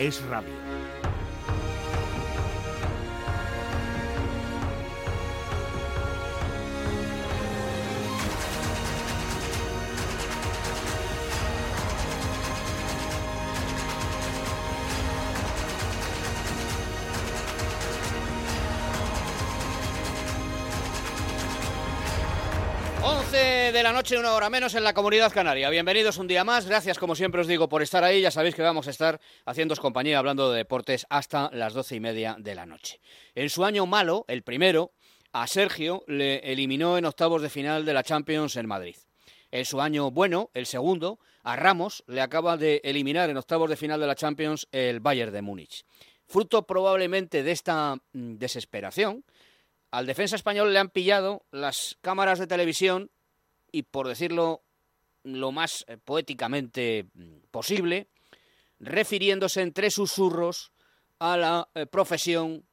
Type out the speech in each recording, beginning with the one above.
es radio. De la noche, una hora menos en la comunidad canaria. Bienvenidos un día más. Gracias, como siempre os digo, por estar ahí. Ya sabéis que vamos a estar haciéndoos compañía hablando de deportes hasta las doce y media de la noche. En su año malo, el primero, a Sergio le eliminó en octavos de final de la Champions en Madrid. En su año bueno, el segundo, a Ramos le acaba de eliminar en octavos de final de la Champions el Bayern de Múnich. Fruto probablemente de esta mm, desesperación, al defensa español le han pillado las cámaras de televisión y, por decirlo lo más eh, poéticamente mm, posible, refiriéndose en tres susurros a la eh, profesión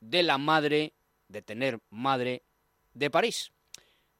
de la madre, de tener madre de París.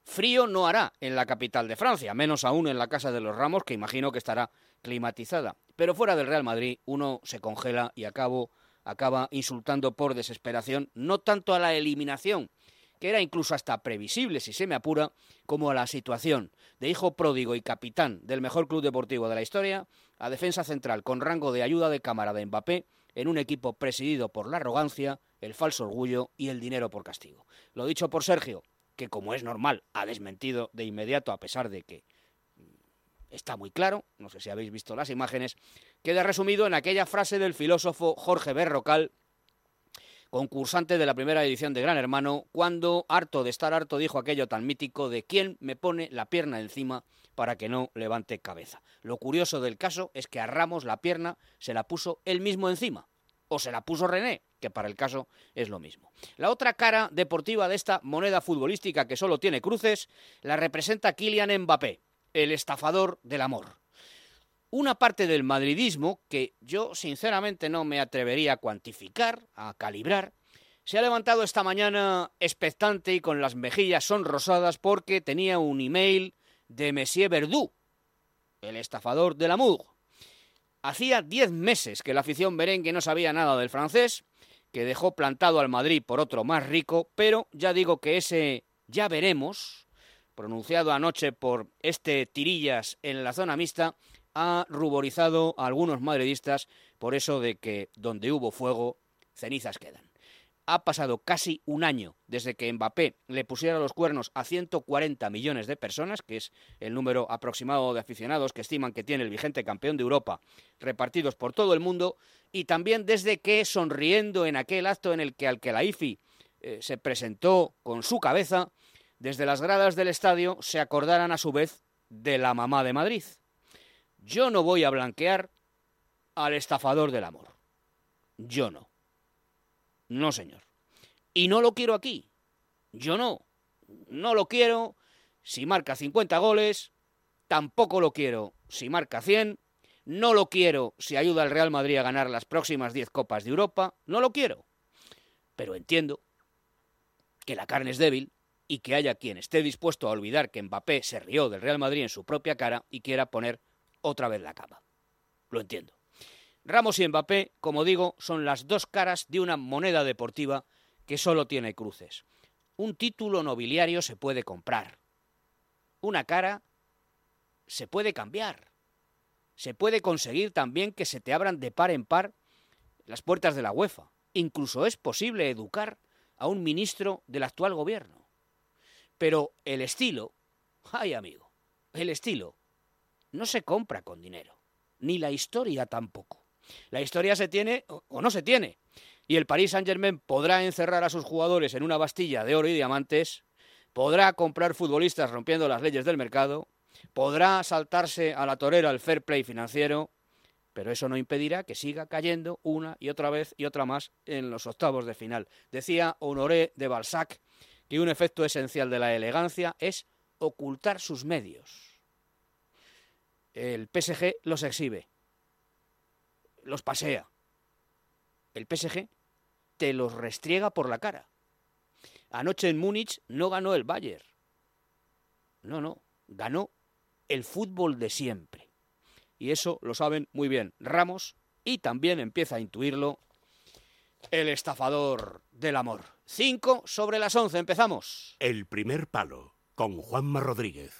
Frío no hará en la capital de Francia, menos aún en la Casa de los Ramos, que imagino que estará climatizada. Pero fuera del Real Madrid uno se congela y acabo acaba insultando por desesperación no tanto a la eliminación, que era incluso hasta previsible si se me apura, como a la situación de hijo pródigo y capitán del mejor club deportivo de la historia, a defensa central con rango de ayuda de cámara de Mbappé en un equipo presidido por la arrogancia, el falso orgullo y el dinero por castigo. Lo dicho por Sergio, que como es normal ha desmentido de inmediato a pesar de que está muy claro, no sé si habéis visto las imágenes, queda resumido en aquella frase del filósofo Jorge Berrocal, concursante de la primera edición de Gran Hermano, cuando, harto de estar harto, dijo aquello tan mítico de quién me pone la pierna encima para que no levante cabeza. Lo curioso del caso es que a Ramos la pierna se la puso él mismo encima, o se la puso René, que para el caso es lo mismo. La otra cara deportiva de esta moneda futbolística que solo tiene cruces la representa Kylian Mbappé, el estafador del amor. Una parte del madridismo que yo sinceramente no me atrevería a cuantificar, a calibrar, se ha levantado esta mañana expectante y con las mejillas sonrosadas porque tenía un email de Monsieur Verdú, el estafador del amor. Hacía diez meses que la afición merengue no sabía nada del francés, que dejó plantado al Madrid por otro más rico, pero ya digo que ese ya veremos pronunciado anoche por este Tirillas en la zona mixta, ha ruborizado a algunos madridistas por eso de que donde hubo fuego, cenizas quedan. Ha pasado casi un año desde que Mbappé le pusiera los cuernos a 140 millones de personas, que es el número aproximado de aficionados que estiman que tiene el vigente campeón de Europa, repartidos por todo el mundo, y también desde que, sonriendo en aquel acto en el que Alquelaifi eh, se presentó con su cabeza, desde las gradas del estadio se acordaran a su vez de la mamá de Madrid. Yo no voy a blanquear al estafador del amor. Yo no. No, señor. Y no lo quiero aquí. Yo no. No lo quiero si marca 50 goles, tampoco lo quiero si marca 100, no lo quiero si ayuda al Real Madrid a ganar las próximas 10 Copas de Europa, no lo quiero. Pero entiendo que la carne es débil y que haya quien esté dispuesto a olvidar que Mbappé se rió del Real Madrid en su propia cara y quiera poner otra vez la cama. Lo entiendo. Ramos y Mbappé, como digo, son las dos caras de una moneda deportiva que solo tiene cruces. Un título nobiliario se puede comprar. Una cara se puede cambiar. Se puede conseguir también que se te abran de par en par las puertas de la UEFA. Incluso es posible educar a un ministro del actual gobierno. Pero el estilo, ay amigo, el estilo no se compra con dinero, ni la historia tampoco. La historia se tiene o no se tiene. Y el Paris Saint-Germain podrá encerrar a sus jugadores en una bastilla de oro y diamantes, podrá comprar futbolistas rompiendo las leyes del mercado, podrá saltarse a la torera el fair play financiero, pero eso no impedirá que siga cayendo una y otra vez y otra más en los octavos de final. Decía Honoré de Balzac que un efecto esencial de la elegancia es ocultar sus medios. El PSG los exhibe, los pasea. El PSG te los restriega por la cara. Anoche en Múnich no ganó el Bayern. No, no, ganó el fútbol de siempre. Y eso lo saben muy bien Ramos y también empieza a intuirlo el estafador del amor. 5 sobre las 11, empezamos. El primer palo con Juanma Rodríguez.